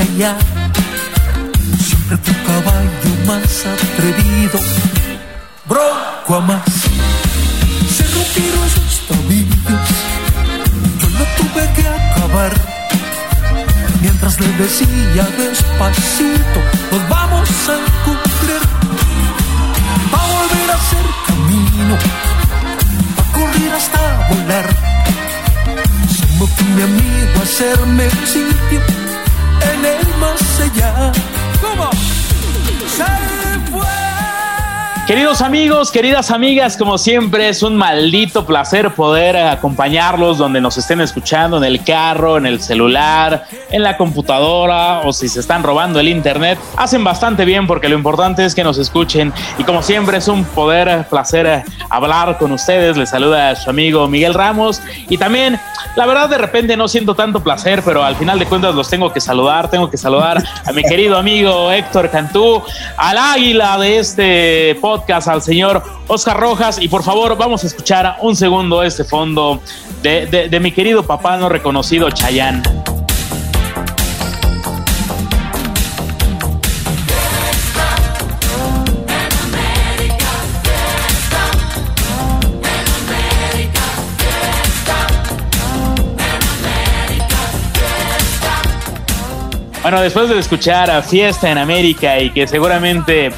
Allá. Siempre un caballo más atrevido, bronco a más. Se rompieron sus tobillos, yo lo tuve que acabar. Mientras le decía despacito, nos vamos a encontrar. Va a volver a ser camino correr hasta volar. Somos mi amigo a hacerme sitio Queridos amigos, queridas amigas, como siempre es un maldito placer poder acompañarlos donde nos estén escuchando, en el carro, en el celular, en la computadora o si se están robando el internet. Hacen bastante bien porque lo importante es que nos escuchen. Y como siempre es un poder, placer hablar con ustedes. Les saluda su amigo Miguel Ramos. Y también, la verdad de repente no siento tanto placer, pero al final de cuentas los tengo que saludar. Tengo que saludar a mi querido amigo Héctor Cantú, al águila de este podcast al señor Oscar Rojas y por favor vamos a escuchar un segundo este fondo de, de, de mi querido papá no reconocido Chayán. Bueno, después de escuchar a Fiesta en América y que seguramente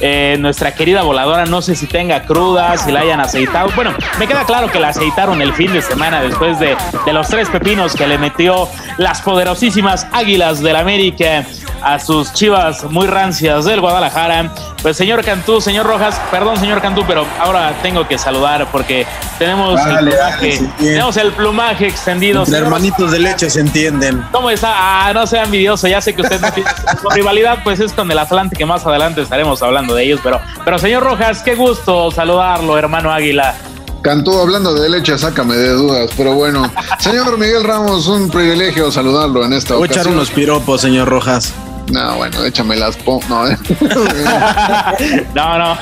eh, nuestra querida voladora, no sé si tenga cruda, si la hayan aceitado. Bueno, me queda claro que la aceitaron el fin de semana después de, de los tres pepinos que le metió las poderosísimas Águilas del América a sus chivas muy rancias del Guadalajara. Pues señor Cantú, señor Rojas, perdón señor Cantú, pero ahora tengo que saludar porque tenemos, el, plumaje, tenemos el plumaje extendido. Entre hermanitos de leche se entienden. ¿Cómo está? Ah, no sea envidioso, ya sé que usted no tiene su rivalidad, pues es con el Atlante que más adelante estaremos hablando de ellos, pero, pero señor Rojas, qué gusto saludarlo, hermano Águila. Cantú hablando de leche, sácame de dudas, pero bueno. Señor Miguel Ramos, un privilegio saludarlo en esta Voy a echar unos piropos, señor Rojas. No, bueno, échame las po... No. No, no.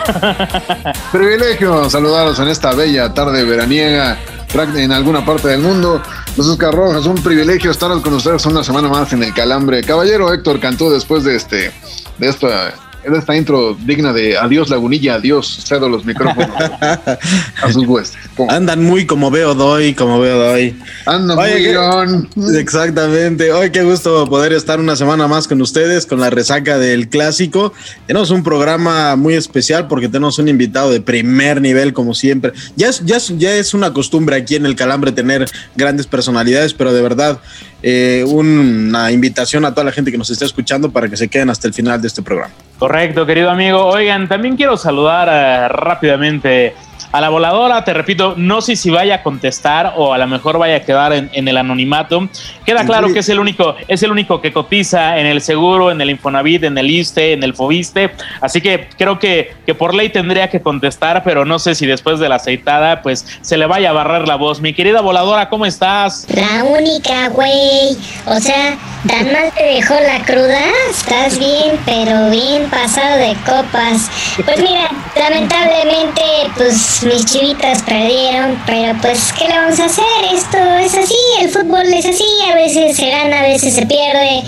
privilegio saludarlos en esta bella tarde veraniega en alguna parte del mundo. Los Oscar Rojas, un privilegio estar con ustedes una semana más en el Calambre. Caballero Héctor Cantú, después de este, de esta, esta intro digna de adiós Lagunilla, adiós, cedo los micrófonos a sus huestes. Andan muy como veo doy, como veo doy. Anda Oye, muy ¿qué? bien. Exactamente. Hoy qué gusto poder estar una semana más con ustedes con la resaca del clásico. Tenemos un programa muy especial porque tenemos un invitado de primer nivel como siempre. Ya es, ya es, ya es una costumbre aquí en el Calambre tener grandes personalidades, pero de verdad eh, una invitación a toda la gente que nos esté escuchando para que se queden hasta el final de este programa. Correcto, querido amigo. Oigan, también quiero saludar eh, rápidamente a la voladora. Te repito, no sé si vaya a contestar o a lo mejor vaya a quedar en, en el anonimato. Queda claro Sí. que es el único, es el único que cotiza en el seguro, en el Infonavit, en el ISTE, en el Fobiste. Así que creo que, que por ley tendría que contestar, pero no sé si después de la aceitada, pues se le vaya a barrer la voz. Mi querida voladora, ¿cómo estás? La única, güey. O sea, tan mal te dejó la cruda. Estás bien, pero bien pasado de copas. Pues mira, lamentablemente, pues mis chivitas perdieron. Pero pues, ¿qué le vamos a hacer? Esto es así, el fútbol es así. A veces se gana, a veces se pierde.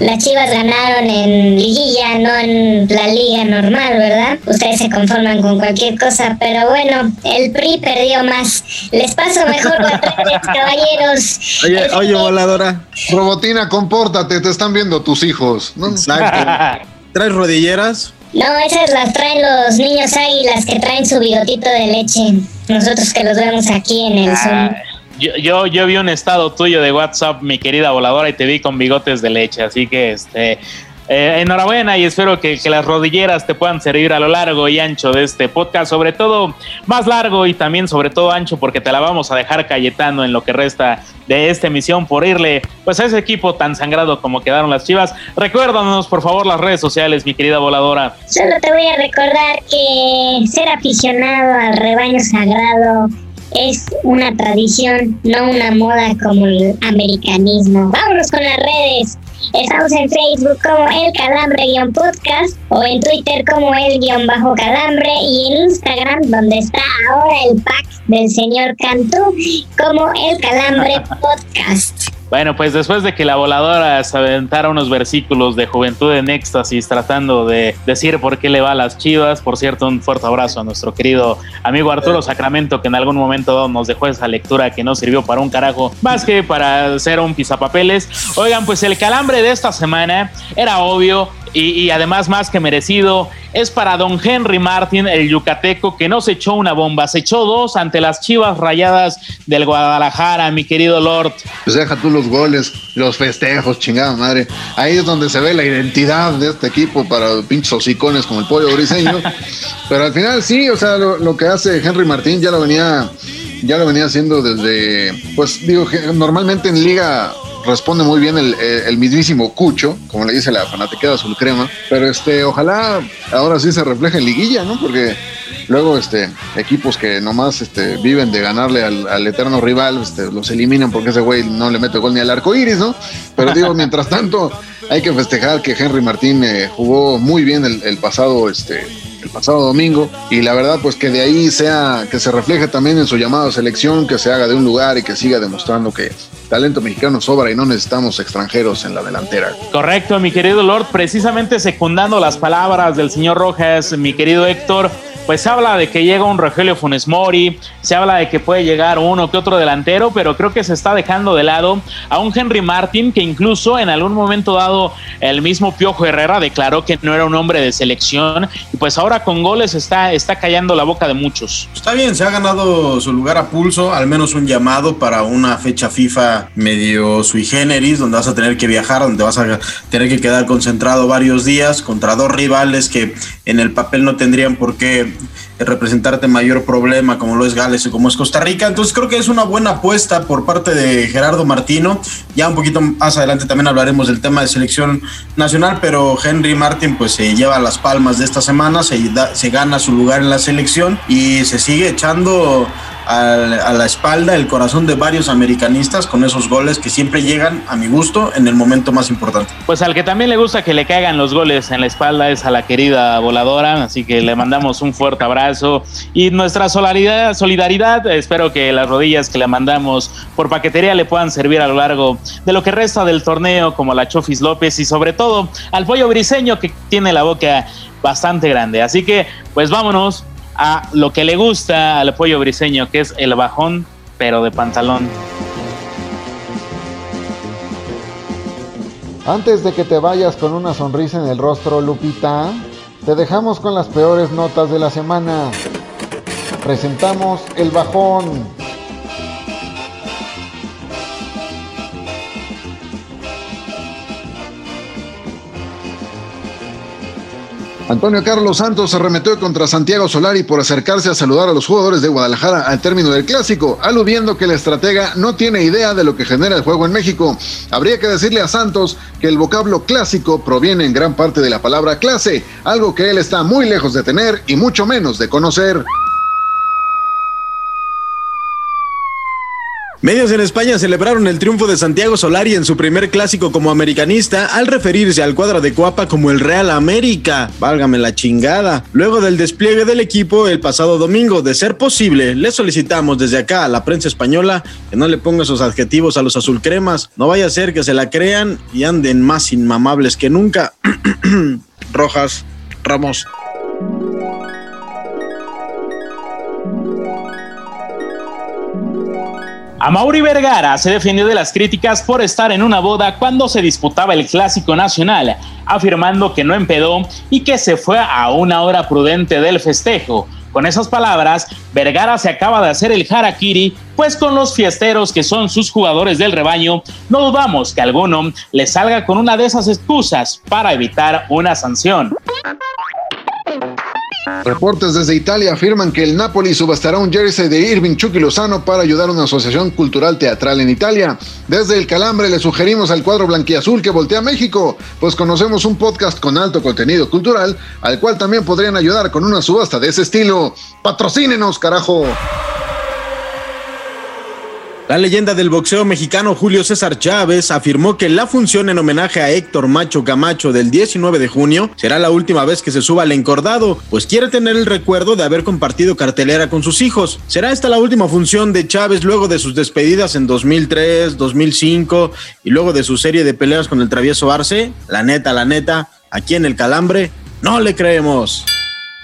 Las chivas ganaron en liguilla, no en la liga normal, ¿verdad? Ustedes se conforman con cualquier cosa, pero bueno, el PRI perdió más. Les paso mejor patrones, caballeros. Oye, Este, oye, voladora. Robotina, compórtate, te están viendo tus hijos. ¿no? Exacto. ¿Traes rodilleras? No, esas las traen los niños águilas que traen su bigotito de leche. Nosotros que los vemos aquí en el Zoom. Ah, Yo, yo, yo vi un estado tuyo de WhatsApp, mi querida voladora, y te vi con bigotes de leche, así que este. Eh, enhorabuena y espero que, las rodilleras te puedan servir a lo largo y ancho de este podcast, sobre todo más largo y también sobre todo ancho porque te la vamos a dejar Cayetano en lo que resta de esta emisión por irle pues a ese equipo tan sangrado como quedaron las Chivas. Recuérdanos por favor las redes sociales, mi querida voladora. Solo te voy a recordar que ser aficionado al rebaño sagrado es una tradición, no una moda como el americanismo. Vámonos con las redes. Estamos en Facebook como El Calambre-podcast o en Twitter como El-Calambre y en Instagram donde está ahora el pack del señor Cantú como El Calambre Podcast. Bueno, pues después de que la voladora se aventara unos versículos de juventud en éxtasis tratando de decir por qué le va a las chivas, por cierto, un fuerte abrazo a nuestro querido amigo Arturo Sacramento, que en algún momento nos dejó esa lectura que no sirvió para un carajo, más que para hacer un pisapapeles. Oigan, pues el calambre de esta semana era obvio, y, además más que merecido, es para don Henry Martin, el yucateco, que no se echó una bomba, se echó dos ante las chivas rayadas del Guadalajara, mi querido Lord. Pues deja tú los goles, los festejos, chingada madre. Ahí es donde se ve la identidad de este equipo para pinches hocicones como el pollo briseño. Pero al final sí, o sea, lo, lo que hace Henry Martín ya lo venía ya lo venía haciendo desde, pues digo, normalmente en liga responde muy bien el, mismísimo Cucho, como le dice la fanaticada azul crema, pero este, ojalá ahora sí se refleje en liguilla, ¿no? Porque luego este, equipos que nomás este, viven de ganarle al, eterno rival, este, los eliminan porque ese güey no le mete gol ni al arco iris, ¿no? Pero digo, mientras tanto, hay que festejar que Henry Martín eh, jugó muy bien el, el pasado este, el pasado domingo y la verdad pues que de ahí sea que se refleje también en su llamado a selección, que se haga de un lugar y que siga demostrando que talento mexicano sobra y no necesitamos extranjeros en la delantera. Correcto, mi querido Lord, precisamente secundando las palabras del señor Rojas, mi querido Héctor, pues se habla de que llega un Rogelio Funes Mori, se habla de que puede llegar uno que otro delantero, pero creo que se está dejando de lado a un Henry Martin que incluso en algún momento dado el mismo Piojo Herrera declaró que no era un hombre de selección y pues ahora con goles está, está callando la boca de muchos. Está bien, se ha ganado su lugar a pulso, al menos un llamado para una fecha FIFA medio sui generis, donde vas a tener que viajar, donde vas a tener que quedar concentrado varios días contra dos rivales que en el papel no tendrían por qué representarte mayor problema como lo es Gales o como es Costa Rica. Entonces creo que es una buena apuesta por parte de Gerardo Martino. Ya un poquito más adelante también hablaremos del tema de selección nacional, pero Henry Martin pues se lleva las palmas de esta semana, se, se gana su lugar en la selección y se sigue echando a, la espalda el corazón de varios americanistas con esos goles que siempre llegan a mi gusto en el momento más importante. Pues al que también le gusta que le caigan los goles en la espalda es a la querida voladora, así que le mandamos un fuerte abrazo y nuestra solidaridad, solidaridad espero que las rodillas que le mandamos por paquetería le puedan servir a lo largo de lo que resta del torneo como la Chofis López y sobre todo al pollo briseño que tiene la boca bastante grande. Así que pues vámonos a lo que le gusta al pollo briseño, que es el bajón, pero de pantalón. Antes de que te vayas con una sonrisa en el rostro, Lupita, te dejamos con las peores notas de la semana. Presentamos el bajón. Antonio Carlos Santos se remetió contra Santiago Solari por acercarse a saludar a los jugadores de Guadalajara al término del clásico, aludiendo que el estratega no tiene idea de lo que genera el juego en México. Habría que decirle a Santos que el vocablo clásico proviene en gran parte de la palabra clase, algo que él está muy lejos de tener y mucho menos de conocer. Medios en España celebraron el triunfo de Santiago Solari en su primer clásico como americanista al referirse al cuadro de Cuapa como el Real América. Válgame la chingada. Luego del despliegue del equipo el pasado domingo, de ser posible, le solicitamos desde acá a la prensa española que no le ponga esos adjetivos a los azulcremas. No vaya a ser que se la crean y anden más inmamables que nunca. Rojas, Ramos. A Mauri Vergara se defendió de las críticas por estar en una boda cuando se disputaba el Clásico Nacional, afirmando que no empedó y que se fue a una hora prudente del festejo. Con esas palabras, Vergara se acaba de hacer el harakiri, pues con los fiesteros que son sus jugadores del rebaño, no dudamos que alguno le salga con una de esas excusas para evitar una sanción. Reportes desde Italia afirman que el Napoli subastará un jersey de Irving Chucky Lozano para ayudar a una asociación cultural teatral en Italia. Desde el Calambre le sugerimos al cuadro blanquiazul que voltea a México, pues conocemos un podcast con alto contenido cultural, al cual también podrían ayudar con una subasta de ese estilo. ¡Patrocínenos, carajo! La leyenda del boxeo mexicano Julio César Chávez afirmó que la función en homenaje a Héctor Macho Camacho del 19 de junio será la última vez que se suba al encordado, pues quiere tener el recuerdo de haber compartido cartelera con sus hijos. ¿Será esta la última función de Chávez luego de sus despedidas en 2003, 2005 y luego de su serie de peleas con el travieso Arce? La neta, la neta, aquí en el Calambre, no le creemos.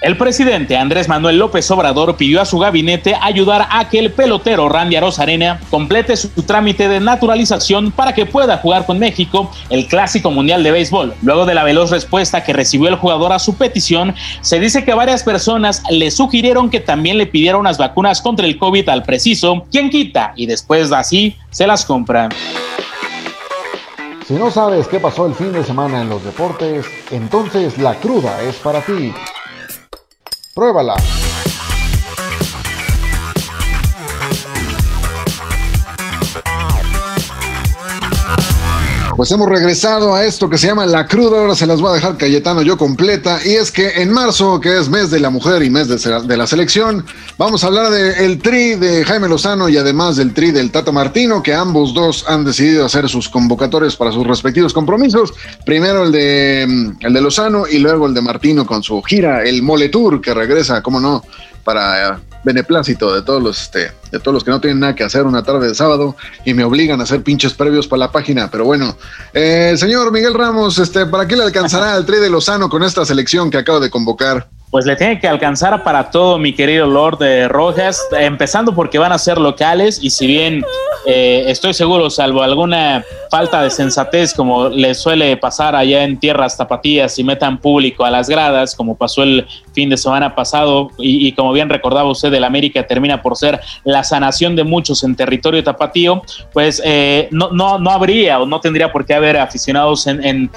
El presidente Andrés Manuel López Obrador pidió a su gabinete ayudar a que el pelotero Randy Arozarena complete su trámite de naturalización para que pueda jugar con México el Clásico Mundial de Béisbol. Luego de la veloz respuesta que recibió el jugador a su petición, se dice que varias personas le sugirieron que también le pidiera unas vacunas contra el COVID al preciso, quien quita y después así se las compra. Si no sabes qué pasó el fin de semana en los deportes, entonces la cruda es para ti. Pruébala. Pues hemos regresado a esto que se llama La Cruda, ahora se las voy a dejar Cayetano yo completa, y es que en marzo, que es mes de la mujer y mes de, la selección, vamos a hablar del tri de Jaime Lozano y además del tri del Tata Martino, que ambos dos han decidido hacer sus convocatorios para sus respectivos compromisos, primero el de, el de Lozano y luego el de Martino con su gira, el Mole Tour, que regresa, cómo no, para beneplácito de todos los este, de todos los que no tienen nada que hacer una tarde de sábado y me obligan a hacer pinches previos para la página. Pero bueno, eh, señor Miguel Ramos, este, ¿para qué le alcanzará al Tri de Lozano con esta selección que acaba de convocar? Pues le tiene que alcanzar para todo, mi querido Lord de Rojas, empezando porque van a ser locales y si bien eh, estoy seguro, salvo alguna falta de sensatez como le suele pasar allá en tierras tapatías y metan público a las gradas, como pasó el fin de semana pasado y, como bien recordaba usted, el América termina por ser la sanación de muchos en territorio tapatío, pues eh, no, no, no habría o no tendría por qué haber aficionados en, en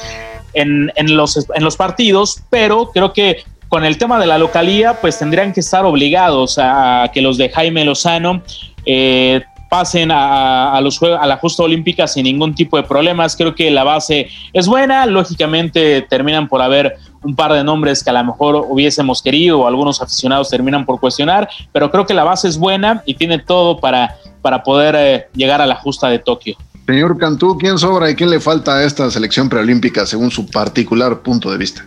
en, en, los, en los partidos, pero creo que con el tema de la localía, pues tendrían que estar obligados a que los de Jaime Lozano eh, pasen a, los a la justa olímpica sin ningún tipo de problemas. Creo que la base es buena. Lógicamente terminan por haber un par de nombres que a lo mejor hubiésemos querido o algunos aficionados terminan por cuestionar, pero creo que la base es buena y tiene todo para, para poder eh, llegar a la justa de Tokio. Señor Cantú, ¿quién sobra y quién le falta a esta selección preolímpica según su particular punto de vista?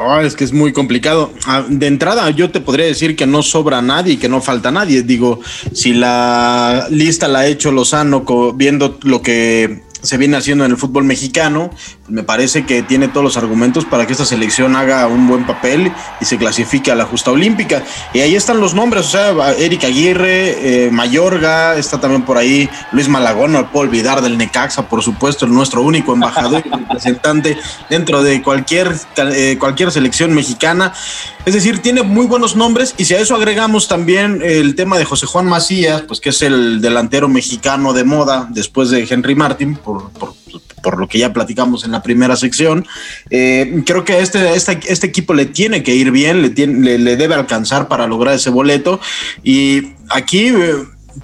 Oh, es que es muy complicado. Ah, de entrada, yo te podría decir que no sobra nadie y que no falta nadie. Digo, si la lista la ha hecho Lozano viendo lo que se viene haciendo en el fútbol mexicano. Me parece que tiene todos los argumentos para que esta selección haga un buen papel y se clasifique a la justa olímpica. Y ahí están los nombres, o sea, Eric Aguirre, eh, Mayorga, está también por ahí Luis Malagón, no puedo olvidar del Necaxa, por supuesto, el nuestro único embajador y representante dentro de cualquier, eh, cualquier selección mexicana. Es decir, tiene muy buenos nombres y si a eso agregamos también el tema de José Juan Macías, pues que es el delantero mexicano de moda después de Henry Martin, por, lo que ya platicamos en la primera sección. Eh, creo que este, este, este, equipo le tiene que ir bien, le, tiene, le, debe alcanzar para lograr ese boleto. Y aquí, eh,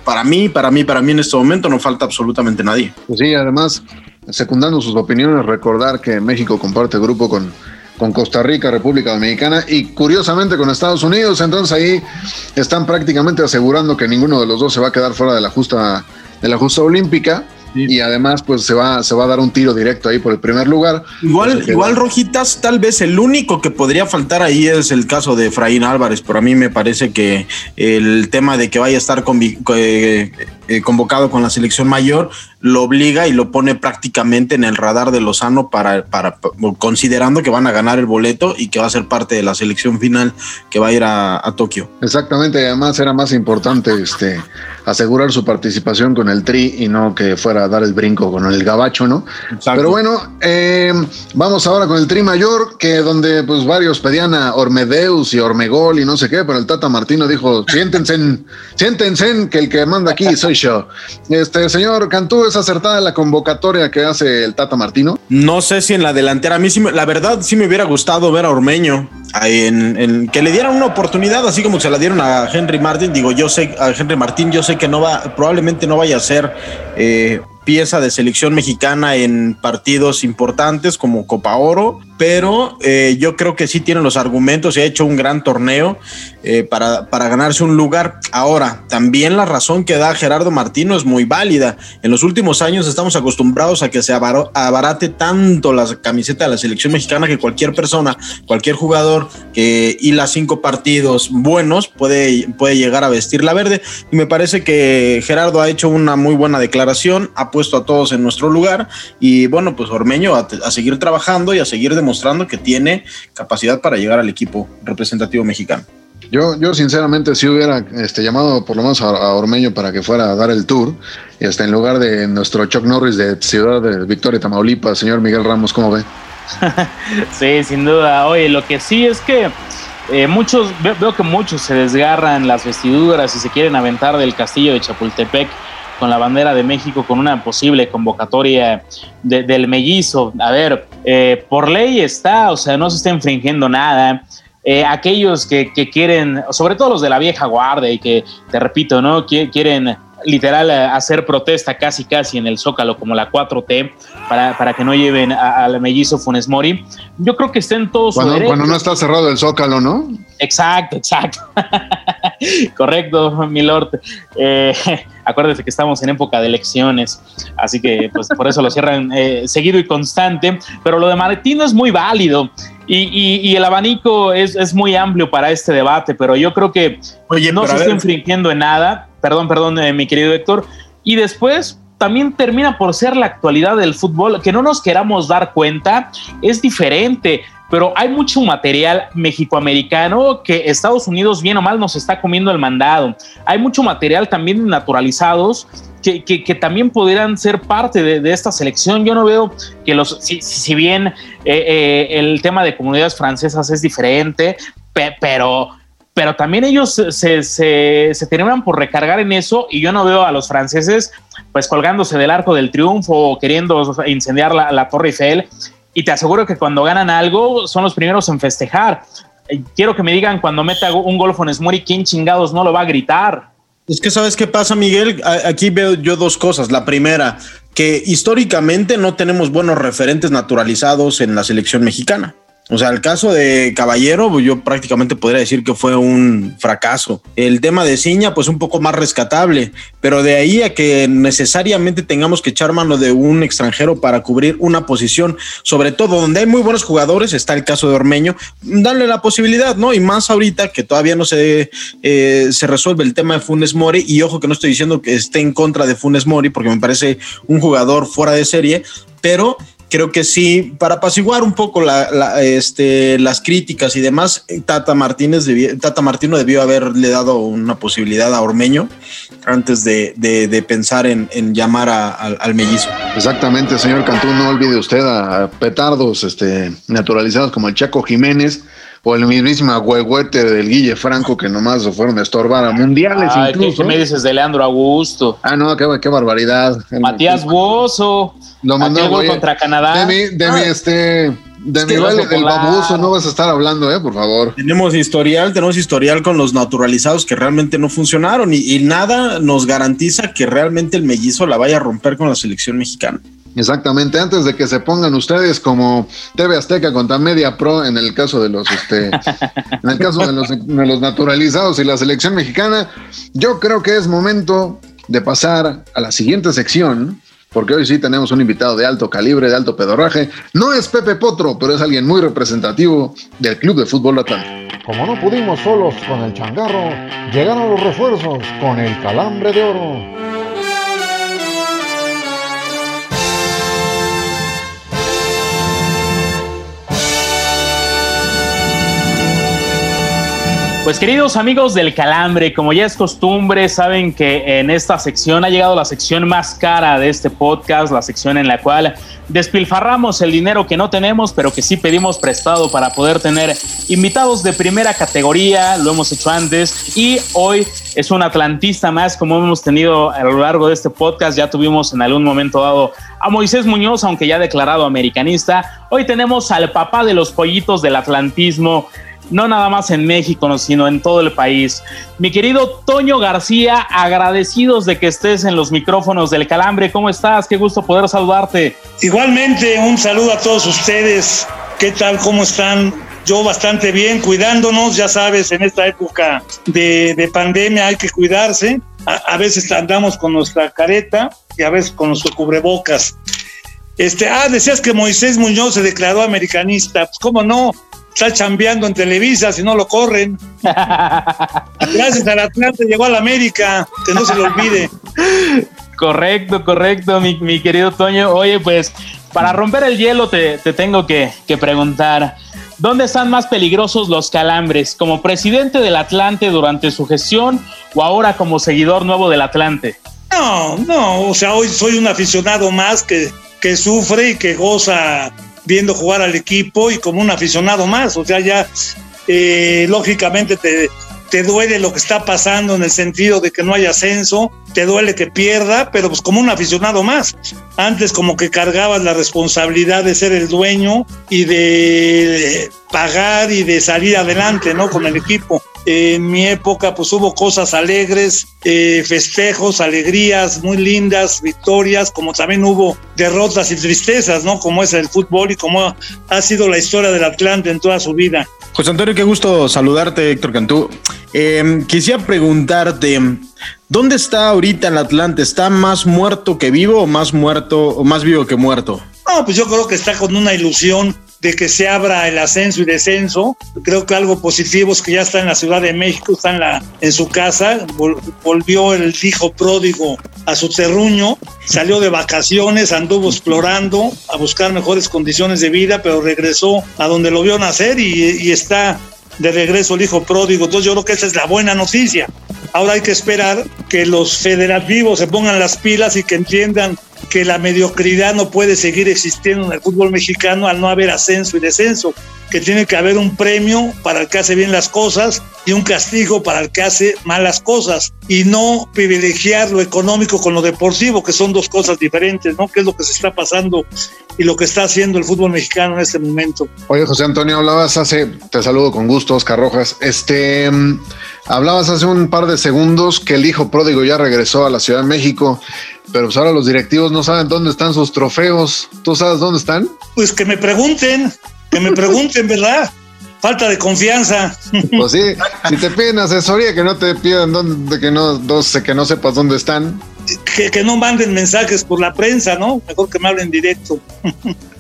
para mí, para mí, para mí en este momento no falta absolutamente nadie. Pues sí, además, secundando sus opiniones, recordar que México comparte grupo con con Costa Rica, República Dominicana y curiosamente con Estados Unidos. Entonces ahí están prácticamente asegurando que ninguno de los dos se va a quedar fuera de la justa, de la justa olímpica y además pues se va, se va a dar un tiro directo ahí por el primer lugar. Igual, igual Rojitas, tal vez el único que podría faltar ahí es el caso de Efraín Álvarez, pero a mí me parece que el tema de que vaya a estar con, eh, eh, convocado con la selección mayor, lo obliga y lo pone prácticamente en el radar de Lozano para, para considerando que van a ganar el boleto y que va a ser parte de la selección final que va a ir a, Tokio. Exactamente, además era más importante este asegurar su participación con el Tri y no que fuera a dar el brinco con el Gabacho, ¿no? Pero bueno, eh, vamos ahora con el Tri mayor, que donde pues varios pedían a Ormedeus y Ormegol y no sé qué, pero el Tata Martino dijo, siéntense, siéntense que el que manda aquí soy Este señor Cantú, ¿es acertada la convocatoria que hace el Tata Martino? No sé si en la delantera, a mí sí, la verdad sí me hubiera gustado ver a Ormeño en, que le dieran una oportunidad, así como se la dieron a Henry Martin. Digo, yo sé, a Henry Martín, yo sé que no va, probablemente no vaya a ser eh, pieza de selección mexicana en partidos importantes como Copa Oro, pero eh, yo creo que sí tiene los argumentos y ha hecho un gran torneo eh, para, para, ganarse un lugar. Ahora, también la razón que da Gerardo Martino es muy válida. En los últimos años estamos acostumbrados a que se abarate tanto la camiseta de la selección mexicana que cualquier persona, cualquier jugador que hila cinco partidos buenos puede, puede llegar a vestir la verde. Y me parece que Gerardo ha hecho una muy buena declaración, ha puesto a todos en nuestro lugar y bueno, pues Ormeño a, a seguir trabajando y a seguir demostrando que tiene capacidad para llegar al equipo representativo mexicano. Yo, yo sinceramente sí hubiera este, llamado por lo menos a, Ormeño para que fuera a dar el tour, y hasta en lugar de nuestro Chuck Norris de Ciudad de Victoria, Tamaulipas, señor Miguel Ramos, ¿cómo ve? sí, sin duda. Oye, lo que sí es que eh, muchos, veo, que muchos se desgarran las vestiduras y se quieren aventar del castillo de Chapultepec con la bandera de México con una posible convocatoria del mellizo. A ver, eh, por ley está, o sea, no se está infringiendo nada. Eh, aquellos que, quieren, sobre todo los de la vieja guardia y que, te repito, ¿no? quieren literal hacer protesta casi casi en el Zócalo como la 4T para, para que no lleven al mellizo Funes Mori. Yo creo que estén todos cuando, cuando no está cerrado el Zócalo, ¿no? Exacto, exacto. Correcto, mi lord. Eh, acuérdese que estamos en época de elecciones, así que pues por eso lo cierran eh, seguido y constante. Pero lo de Martino es muy válido. Y, el abanico es, muy amplio para este debate, pero yo creo que no se está infringiendo en nada. Perdón, perdón, eh, mi querido Héctor. Y después también termina por ser la actualidad del fútbol, que no nos queramos dar cuenta, es diferente pero hay mucho material mexicoamericano que Estados Unidos bien o mal nos está comiendo el mandado. Hay mucho material también naturalizados que, que, también pudieran ser parte de, esta selección. Yo no veo que los, si, bien eh, eh, el tema de comunidades francesas es diferente, pero pero también ellos se, se, terminan por recargar en eso y yo no veo a los franceses pues colgándose del arco del triunfo o queriendo incendiar la Torre Eiffel y te aseguro que cuando ganan algo son los primeros en festejar. Eh, quiero que me digan cuando meta un gol Funes Mori, ¿quién chingados no lo va a gritar? Es que sabes qué pasa, Miguel. Aquí veo yo dos cosas. La primera, que históricamente no tenemos buenos referentes naturalizados en la selección mexicana. O sea, el caso de Caballero, pues, yo prácticamente podría decir que fue un fracaso. El tema de Ciña, pues un poco más rescatable, pero de ahí a que necesariamente tengamos que echar mano de un extranjero para cubrir una posición, sobre todo donde hay muy buenos jugadores, está el caso de Ormeño, darle la posibilidad, ¿no? Y más ahorita que todavía no se, eh, se resuelve el tema de Funes Mori, y ojo que no estoy diciendo que esté en contra de Funes Mori, porque me parece un jugador fuera de serie, pero creo que sí, para apaciguar un poco este, las críticas y demás, Tata Martínez Tata Martino debió haberle dado una posibilidad a Ormeño antes de, pensar en, llamar al mellizo. Exactamente, señor Cantú, no olvide usted a petardos este, naturalizados como el Chaco Jiménez o el mismísimo huehuete del Guille Franco que nomás lo fueron a estorbar a mundiales. incluso. ¿qué, me dices de Leandro Augusto? Ah, no, qué, qué barbaridad. Matías Bozo. Lo mandó contra Canadá. De mi, de mi ah. este. De mi vale del baboso no vas a estar hablando, eh, por favor. Tenemos historial, tenemos historial con los naturalizados que realmente no funcionaron y, y nada nos garantiza que realmente el mellizo la vaya a romper con la selección mexicana. Exactamente, antes de que se pongan ustedes como TV Azteca contra Media Pro en el caso de los este en el caso de los, de los naturalizados y la selección mexicana, yo creo que es momento de pasar a la siguiente sección, porque hoy sí tenemos un invitado de alto calibre, de alto pedorraje. No es Pepe Potro, pero es alguien muy representativo del Club de Fútbol Atlántico. Como no pudimos solos con el changarro, llegaron los refuerzos con el calambre de oro. Pues queridos amigos del Calambre, como ya es costumbre, saben que en esta sección ha llegado la sección más cara de este podcast, la sección en la cual despilfarramos el dinero que no tenemos, pero que sí pedimos prestado para poder tener invitados de primera categoría, lo hemos hecho antes, y hoy es un atlantista más como hemos tenido a lo largo de este podcast, ya tuvimos en algún momento dado a Moisés Muñoz, aunque ya declarado americanista, hoy tenemos al papá de los pollitos del atlantismo, no nada más en México, sino en todo el país. Mi querido Toño García, agradecidos de que estés en los micrófonos del Calambre. ¿Cómo estás? Qué gusto poder saludarte. Igualmente, un saludo a todos ustedes. ¿Qué tal? ¿Cómo están? Yo bastante bien, cuidándonos, ya sabes, en esta época de, pandemia hay que cuidarse. A, veces andamos con nuestra careta y a veces con nuestro cubrebocas. Este, ah, decías que Moisés Muñoz se declaró americanista. Pues, ¿cómo no? Está chambeando en Televisa, si no lo corren. Gracias al Atlante llegó a la América, que no se lo olvide. Correcto, correcto, mi, querido Toño. Oye, pues para romper el hielo te, tengo que, que, preguntar, ¿dónde están más peligrosos los calambres? ¿Como presidente del Atlante durante su gestión o ahora como seguidor nuevo del Atlante? No, no, o sea, hoy soy un aficionado más que, que sufre y que goza viendo jugar al equipo y como un aficionado más. O sea, ya eh, lógicamente te, te duele lo que está pasando en el sentido de que no hay ascenso, te duele que pierda, pero pues como un aficionado más. Antes como que cargabas la responsabilidad de ser el dueño y de pagar y de salir adelante, ¿no? Con el equipo. En mi época pues hubo cosas alegres, eh, festejos, alegrías muy lindas, victorias, como también hubo derrotas y tristezas, ¿no? Como es el fútbol y como ha sido la historia del Atlante en toda su vida. José Antonio, qué gusto saludarte, Héctor Cantú. Em, quisiera preguntarte, ¿dónde está ahorita el Atlante? ¿Está más muerto que vivo o más muerto o más vivo que muerto? No, pues yo creo que está con una ilusión de que se abra el ascenso y descenso. Creo que algo positivo es que ya está en la Ciudad de México, está en, su casa, volvió el hijo pródigo a su terruño, salió de vacaciones, anduvo explorando a buscar mejores condiciones de vida, pero regresó a donde lo vio nacer y está de regreso el hijo pródigo. Entonces yo creo que esa es la buena noticia. Ahora hay que esperar que los federativos se pongan las pilas y que entiendan que la mediocridad no puede seguir existiendo en el fútbol mexicano al no haber ascenso y descenso, que tiene que haber un premio para el que hace bien las cosas y un castigo para el que hace malas cosas y no privilegiar lo económico con lo deportivo, que son dos cosas diferentes, ¿no? Que es lo que se está pasando y lo que está haciendo el fútbol mexicano en este momento. Oye, José Antonio, hablabas hace, te saludo con gusto, Oscar Rojas, este, mm, hablabas hace un par de segundos que el hijo pródigo ya regresó a la Ciudad de México, pero pues ahora los directivos no saben dónde están sus trofeos. ¿Tú sabes dónde están? Pues que me pregunten, que me pregunten, ¿verdad? Falta de confianza. Pues sí, si te piden asesoría, que no te pidan dónde, que no, que no sepas dónde están que, no manden mensajes por la prensa, ¿no? Mejor que me hablen directo.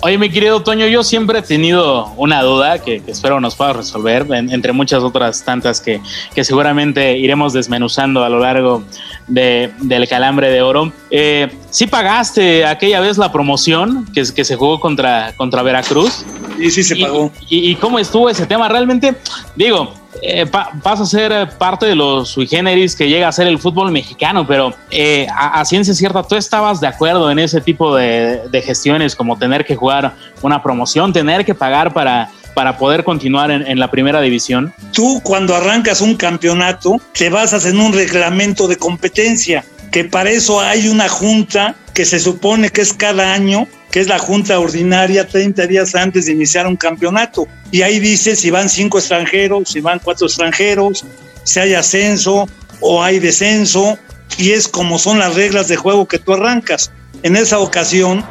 Oye, mi querido Toño, yo siempre he tenido una duda que, espero nos pueda resolver, entre muchas otras tantas que, que, seguramente iremos desmenuzando a lo largo de, del calambre de oro. Eh, ¿Sí pagaste aquella vez la promoción que, que se jugó contra, contra Veracruz? Sí, sí se pagó. Y, y cómo estuvo ese tema? Realmente, digo, eh, pasa a ser parte de los sui generis que llega a ser el fútbol mexicano, pero eh, a, ciencia cierta, ¿tú estabas de acuerdo en ese tipo de, gestiones como tener que jugar una promoción, tener que pagar para, para poder continuar en, en, la primera división? Tú cuando arrancas un campeonato te basas en un reglamento de competencia, que para eso hay una junta que se supone que es cada año que es la junta ordinaria 30 días antes de iniciar un campeonato. Y ahí dice si van cinco extranjeros, si van cuatro extranjeros, si hay ascenso o hay descenso, y es como son las reglas de juego que tú arrancas. En esa ocasión,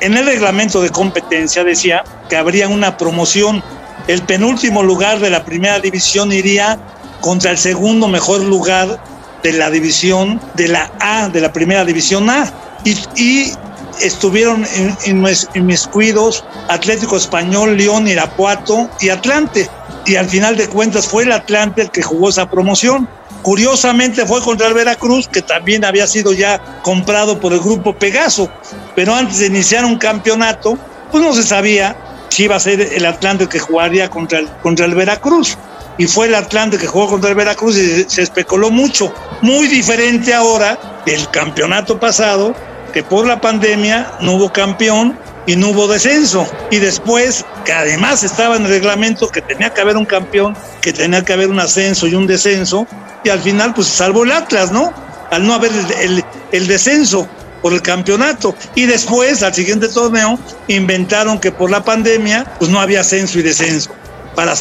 en el reglamento de competencia decía que habría una promoción. El penúltimo lugar de la primera división iría contra el segundo mejor lugar de la división de la A, de la primera división A. Y, y estuvieron en, mis cuidos Atlético Español, León, Irapuato y Atlante. Y al final de cuentas fue el Atlante el que jugó esa promoción. Curiosamente fue contra el Veracruz, que también había sido ya comprado por el grupo Pegaso. Pero antes de iniciar un campeonato, pues no se sabía si iba a ser el Atlante el que jugaría contra el, contra el Veracruz. y fue el Atlante que jugó contra el Veracruz y se especuló mucho. Muy diferente ahora del campeonato pasado, que por la pandemia no hubo campeón y no hubo descenso. Y después, que además estaba en el reglamento que tenía que haber un campeón, que tenía que haber un ascenso y un descenso, y al final pues salvó el Atlas, ¿no? Al no haber el, descenso por el campeonato. Y después, al siguiente torneo, inventaron que por la pandemia, pues no había ascenso y descenso para,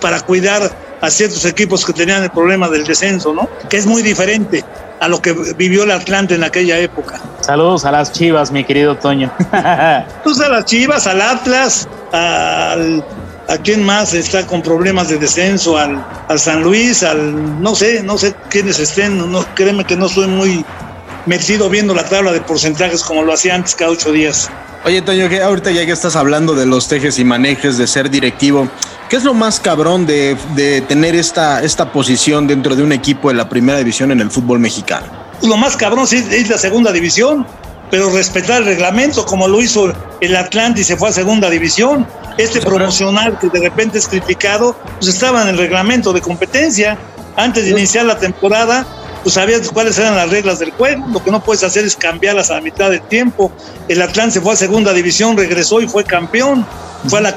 para cuidar a ciertos equipos que tenían el problema del descenso, ¿no? Que es muy diferente a lo que vivió el Atlante en aquella época. Saludos a las Chivas, mi querido Toño. pues a las Chivas, al Atlas, al, a quién más está con problemas de descenso, al, al San Luis, al no sé, no sé quiénes estén, no, créeme que no soy muy metido viendo la tabla de porcentajes como lo hacía antes cada ocho días. Oye, Toño, que ahorita ya que estás hablando de los tejes y manejes, de ser directivo, ¿qué es lo más cabrón de, tener esta, esta posición dentro de un equipo de la primera división en el fútbol mexicano? Lo más cabrón sí es la segunda división, pero respetar el reglamento como lo hizo el Atlante y se fue a segunda división. Este promocional que de repente es criticado, pues estaba en el reglamento de competencia. Antes de iniciar la temporada, pues sabías cuáles eran las reglas del juego. Lo que no puedes hacer es cambiarlas a la mitad del tiempo. El Atlante fue a segunda división, regresó y fue campeón. Fue a la,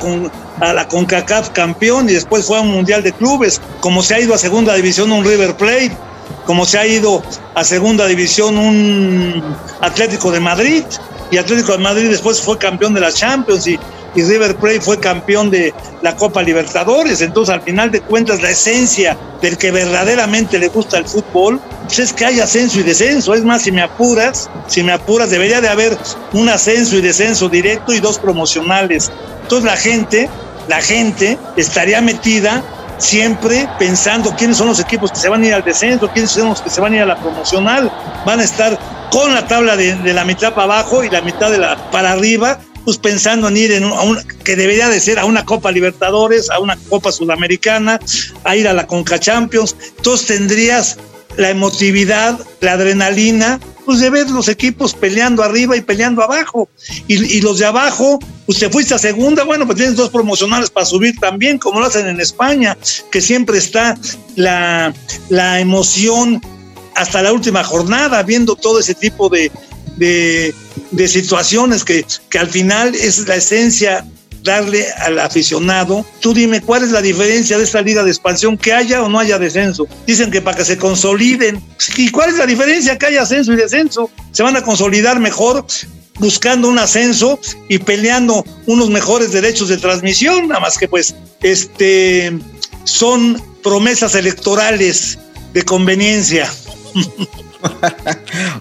a la CONCACAF campeón y después fue a un mundial de clubes. Como se ha ido a segunda división un River Plate, como se ha ido a segunda división un Atlético de Madrid. Y Atlético de Madrid después fue campeón de la Champions y River Plate fue campeón de la Copa Libertadores. Entonces, al final de cuentas, la esencia del que verdaderamente le gusta el fútbol pues es que hay ascenso y descenso. Es más, si me apuras, si me apuras, debería de haber un ascenso y descenso directo y dos promocionales. Entonces, la gente, la gente estaría metida siempre pensando quiénes son los equipos que se van a ir al descenso, quiénes son los que se van a ir a la promocional, van a estar con la tabla de, la mitad para abajo y la mitad de la para arriba pues pensando en ir en un, que debería de ser a una Copa Libertadores, a una Copa Sudamericana, a ir a la Conca Champions. Entonces tendrías la emotividad, la adrenalina, pues de ver los equipos peleando arriba y peleando abajo. Y, los de abajo, pues te fuiste a segunda, bueno, pues tienes dos promocionales para subir también, como lo hacen en España, que siempre está la, la emoción hasta la última jornada, viendo todo ese tipo de, de, situaciones que, que al final es la esencia darle al aficionado. Tú dime cuál es la diferencia de esta liga de expansión, que haya o no haya descenso. Dicen que para que se consoliden. ¿Y cuál es la diferencia que haya ascenso y descenso? Se van a consolidar mejor buscando un ascenso y peleando unos mejores derechos de transmisión, nada más que pues este son promesas electorales de conveniencia.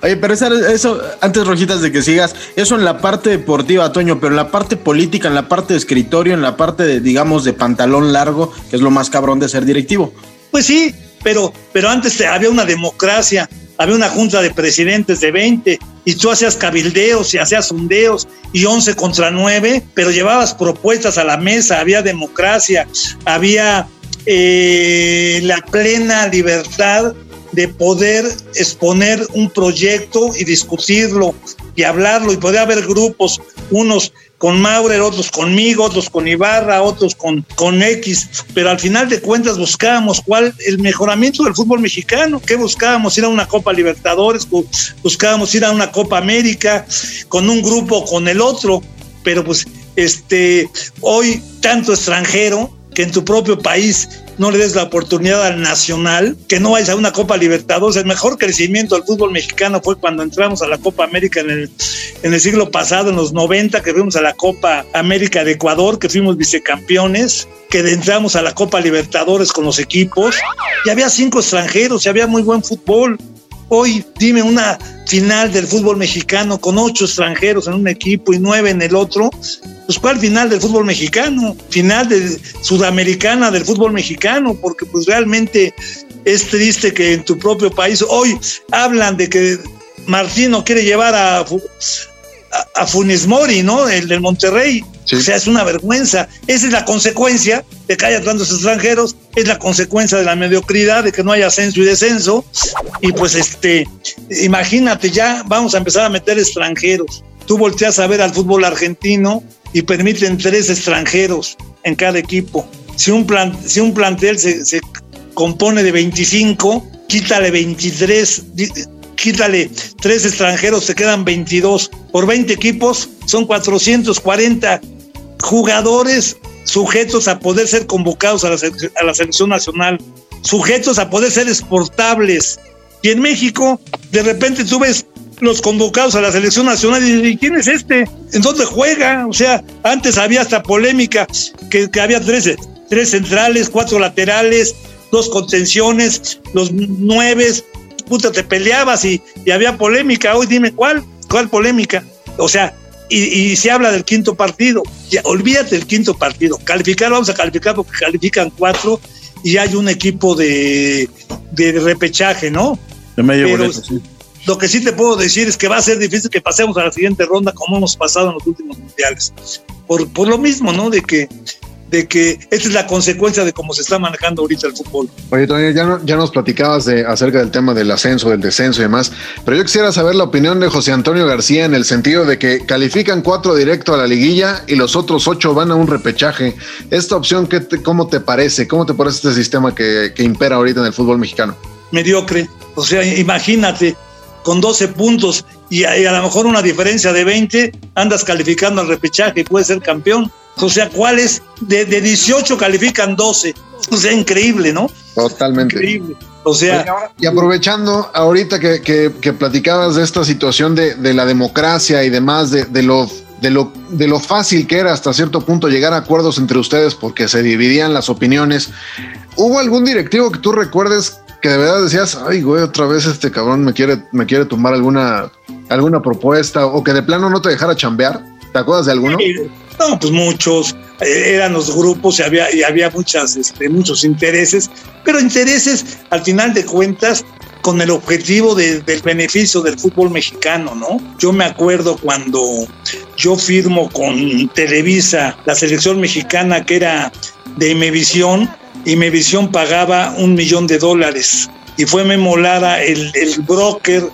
Oye, pero eso, antes Rojitas de que sigas, eso en la parte deportiva, Toño, pero en la parte política, en la parte de escritorio, en la parte de, digamos, de pantalón largo, que es lo más cabrón de ser directivo. Pues sí, pero, pero antes había una democracia, había una junta de presidentes de 20 y tú hacías cabildeos y hacías sondeos y 11 contra 9, pero llevabas propuestas a la mesa, había democracia, había eh, la plena libertad de poder exponer un proyecto y discutirlo y hablarlo y poder haber grupos, unos con Maurer, otros conmigo, otros con Ibarra, otros con, con X, pero al final de cuentas buscábamos cuál el mejoramiento del fútbol mexicano, ¿qué buscábamos? Ir a una Copa Libertadores, buscábamos ir a una Copa América con un grupo con el otro, pero pues este hoy tanto extranjero que en tu propio país no le des la oportunidad al nacional, que no vayas a una Copa Libertadores. El mejor crecimiento del fútbol mexicano fue cuando entramos a la Copa América en el, siglo pasado, en los 90, que fuimos a la Copa América de Ecuador, que fuimos vicecampeones, que entramos a la Copa Libertadores con los equipos, y había cinco extranjeros, y había muy buen fútbol. Hoy dime una final del fútbol mexicano con ocho extranjeros en un equipo y nueve en el otro. Pues ¿cuál final del fútbol mexicano? Final de sudamericana del fútbol mexicano, porque pues realmente es triste que en tu propio país hoy hablan de que Martino quiere llevar a, a, Funes Mori, ¿no? El del Monterrey. O sea, es una vergüenza. Esa es la consecuencia de que haya tantos extranjeros, es la consecuencia de la mediocridad, de que no haya ascenso y descenso. Y pues, este, imagínate, ya vamos a empezar a meter extranjeros. Tú volteas a ver al fútbol argentino y permiten tres extranjeros en cada equipo. si un, plan, si un plantel se, se compone de 25, quítale 23, di- quítale tres extranjeros, se quedan 22. Por 20 equipos son 440 jugadores sujetos a poder ser convocados a la, selección nacional, sujetos a poder ser exportables. Y en México, de repente tú ves los convocados a la selección nacional y dices, ¿y quién es este? ¿En dónde juega? O sea, antes había hasta polémica que, que había tres, tres centrales, cuatro laterales, dos contenciones, los nueve, puta, te peleabas y, y había polémica. Hoy dime cuál, cuál polémica. O sea, y, y se habla del quinto partido. Ya, olvídate del quinto partido. Calificar, vamos a calificar porque califican cuatro y hay un equipo de, de repechaje, ¿no? De medio Pero- boleto, sí. Lo que sí te puedo decir es que va a ser difícil que pasemos a la siguiente ronda como hemos pasado en los últimos mundiales. Por, por lo mismo, ¿no? De que, de que esta es la consecuencia de cómo se está manejando ahorita el fútbol. Oye, Tony, ya, no- ya nos platicabas de, acerca del tema del ascenso, del descenso y demás, pero yo quisiera saber la opinión de José Antonio García en el sentido de que califican cuatro directo a la liguilla y los otros ocho van a un repechaje. Esta opción, ¿qué te- ¿cómo te parece? ¿Cómo te parece este sistema que, que impera ahorita en el fútbol mexicano? mediocre. O sea, imagínate, con 12 puntos y a, y a lo mejor una diferencia de 20, andas calificando al repechaje y puedes ser campeón. O sea, ¿cuáles? De, de 18 califican 12. O sea, increíble, ¿no? Totalmente. Increíble. O sea, Y aprovechando ahorita que, que- que platicabas de esta situación de, de la democracia y demás, de, de lo, de, lo, de lo fácil que era hasta cierto punto llegar a acuerdos entre ustedes porque se dividían las opiniones, ¿hubo algún directivo que tú recuerdes que de verdad decías, ay, güey, otra vez este cabrón me quiere, me quiere tumbar alguna, alguna propuesta o que de plano no te dejara chambear? ¿Te acuerdas de alguno? No, pues muchos. eh, eran los grupos y había, muchas, este, muchos intereses, pero intereses al final de cuentas con el objetivo de- del beneficio del fútbol mexicano, ¿no? Yo me acuerdo cuando yo firmo con Televisa la selección mexicana que era de Imevisión, Imevisión pagaba un millón de dólares y fue Memolada el, el broker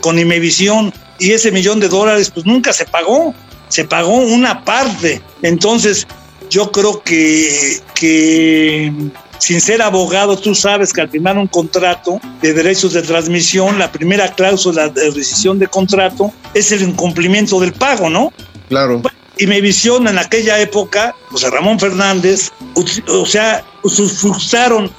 con Imevisión y ese millón de dólares pues nunca se pagó, se pagó una parte. Entonces yo creo que, que sin ser abogado tú sabes que al firmar un contrato de derechos de transmisión, la primera cláusula de rescisión de contrato es el incumplimiento del pago, ¿no? Claro. Y mi visión en aquella época, José Ramón Fernández, o sea,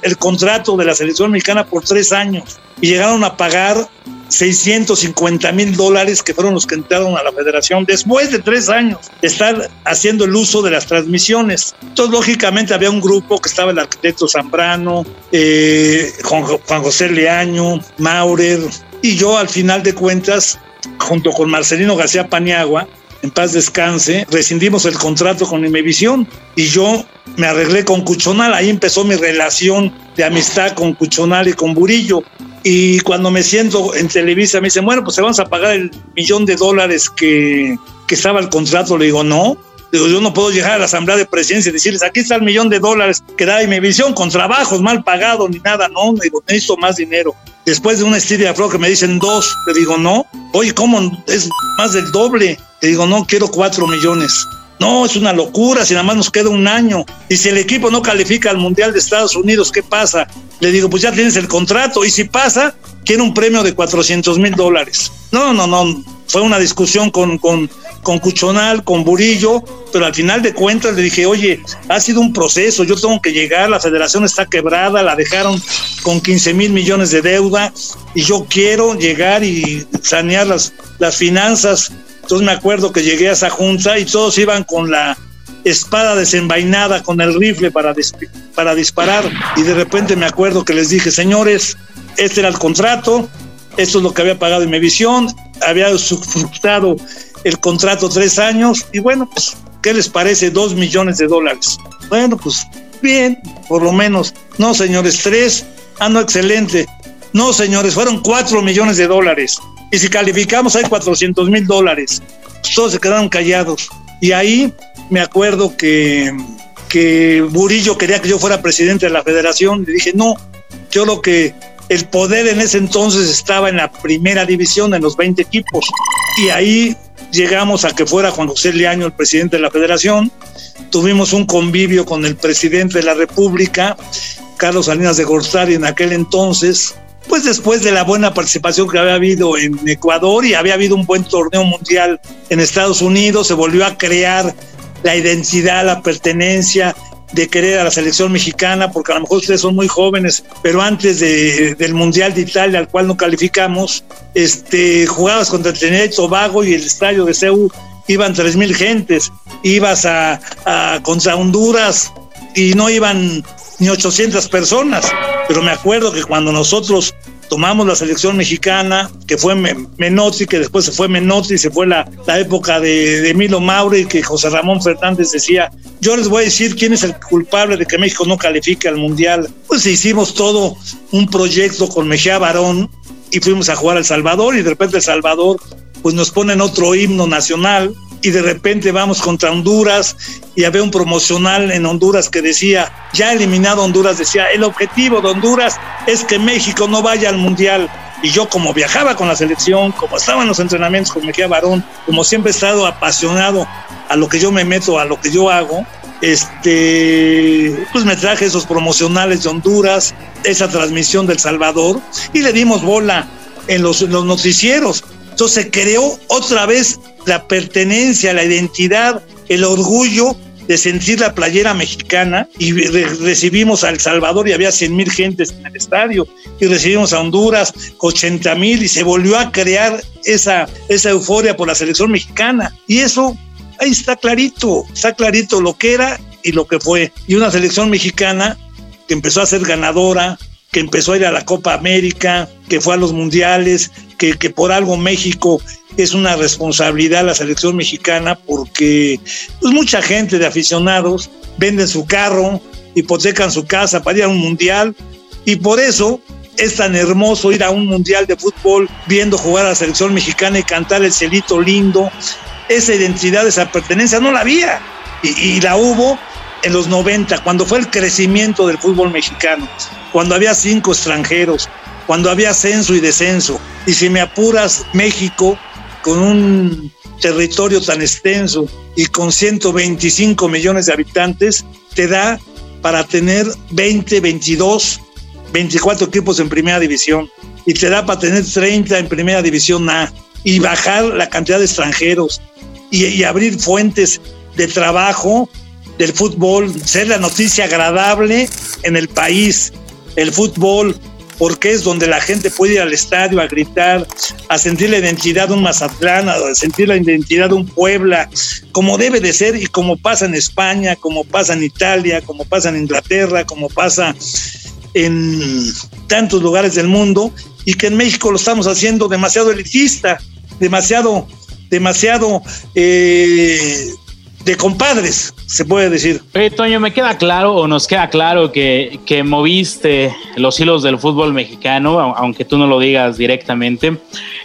el contrato de la selección mexicana por tres años y llegaron a pagar 650 mil dólares que fueron los que entraron a la federación después de tres años de estar haciendo el uso de las transmisiones. Entonces, lógicamente, había un grupo que estaba el arquitecto Zambrano, eh, Juan, José Leaño, Maurer, y yo al final de cuentas, junto con Marcelino García Paniagua, en paz descanse, rescindimos el contrato con Imevisión y yo me arreglé con Cuchonal, ahí empezó mi relación de amistad con Cuchonal y con Burillo. Y cuando me siento en Televisa me dicen, bueno, pues te vamos a pagar el millón de dólares que, que estaba el contrato. Le digo, no. Digo, yo no puedo llegar a la Asamblea de Presidencia y decirles, aquí está el millón de dólares que da Imevisión con trabajos mal pagados ni nada. No, digo, necesito más dinero. Después de una estiria Pro que me dicen dos, le digo, no. Oye, ¿cómo? Es más del doble. Le digo, no, quiero cuatro millones. No, es una locura, si nada más nos queda un año. Y si el equipo no califica al Mundial de Estados Unidos, ¿qué pasa? Le digo, pues ya tienes el contrato. Y si pasa, quiero un premio de 400 mil dólares. No, no, no. Fue una discusión con, con, con Cuchonal, con Burillo, pero al final de cuentas le dije, oye, ha sido un proceso, yo tengo que llegar, la federación está quebrada, la dejaron con 15 mil millones de deuda y yo quiero llegar y sanear las, las finanzas entonces me acuerdo que llegué a esa junta y todos iban con la espada desenvainada, con el rifle para, para disparar. Y de repente me acuerdo que les dije, señores, este era el contrato, esto es lo que había pagado en mi visión, había frustrado el contrato tres años y bueno, pues, ¿qué les parece? Dos millones de dólares. Bueno, pues bien, por lo menos. No, señores, tres. Ah, no, excelente. No, señores, fueron cuatro millones de dólares. Y si calificamos hay 400 mil dólares. Todos se quedaron callados. Y ahí me acuerdo que, que Burillo quería que yo fuera presidente de la federación. Le dije, no, yo lo que el poder en ese entonces estaba en la primera división, en los 20 equipos. Y ahí llegamos a que fuera Juan José Leaño el presidente de la federación, tuvimos un convivio con el presidente de la República, Carlos Salinas de Gortari en aquel entonces, pues después de la buena participación que había habido en Ecuador y había habido un buen torneo mundial en Estados Unidos, se volvió a crear la identidad, la pertenencia de querer a la selección mexicana, porque a lo mejor ustedes son muy jóvenes, pero antes del Mundial de Italia, al cual no calificamos, este, jugabas contra Trinidad y Tobago y el estadio de Seúl iban tres mil gentes, ibas a, a contra Honduras y no iban ni 800 personas. Pero me acuerdo que cuando nosotros tomamos la selección mexicana, que fue Menotti, que después se fue Menotti, se fue la, la época de, de Milo Mauri, que José Ramón Fernández decía, yo les voy a decir quién es el culpable de que México no califique al Mundial. Pues hicimos todo un proyecto con Mejía Barón y fuimos a jugar a El Salvador y de repente El Salvador pues nos ponen otro himno nacional y de repente vamos contra Honduras y había un promocional en Honduras que decía, ya eliminado Honduras, decía, el objetivo de Honduras es que México no vaya al Mundial. Y yo como viajaba con la selección, como estaba en los entrenamientos con Mejía Barón, como siempre he estado apasionado a lo que yo me meto, a lo que yo hago, este, pues me traje esos promocionales de Honduras, esa transmisión del Salvador y le dimos bola en los, en los noticieros. Entonces se creó otra vez la pertenencia, la identidad, el orgullo de sentir la playera mexicana y recibimos a El Salvador y había 100 mil gentes en el estadio y recibimos a Honduras 80 mil y se volvió a crear esa, esa euforia por la selección mexicana. Y eso ahí está clarito, está clarito lo que era y lo que fue. Y una selección mexicana que empezó a ser ganadora, que empezó a ir a la Copa América, que fue a los mundiales, que, por algo México es una responsabilidad la selección mexicana porque pues, mucha gente de aficionados venden su carro, hipotecan su casa para ir a un mundial y por eso es tan hermoso ir a un mundial de fútbol viendo jugar a la selección mexicana y cantar el celito lindo. Esa identidad, esa pertenencia no la había y, y la hubo en los 90, cuando fue el crecimiento del fútbol mexicano, cuando había cinco extranjeros, cuando había ascenso y descenso. Y si me apuras, México, con un territorio tan extenso y con 125 millones de habitantes, te da para tener 20, 22, 24 equipos en primera división. Y te da para tener 30 en primera división A. Y bajar la cantidad de extranjeros. Y, y abrir fuentes de trabajo del fútbol, ser la noticia agradable en el país. El fútbol, porque es donde la gente puede ir al estadio a gritar, a sentir la identidad de un Mazatlán, a sentir la identidad de un Puebla, como debe de ser y como pasa en España, como pasa en Italia, como pasa en Inglaterra, como pasa en tantos lugares del mundo y que en México lo estamos haciendo demasiado elitista, demasiado, demasiado eh, de compadres, se puede decir. Oye, Toño, me queda claro o nos queda claro que, que moviste los hilos del fútbol mexicano, aunque tú no lo digas directamente.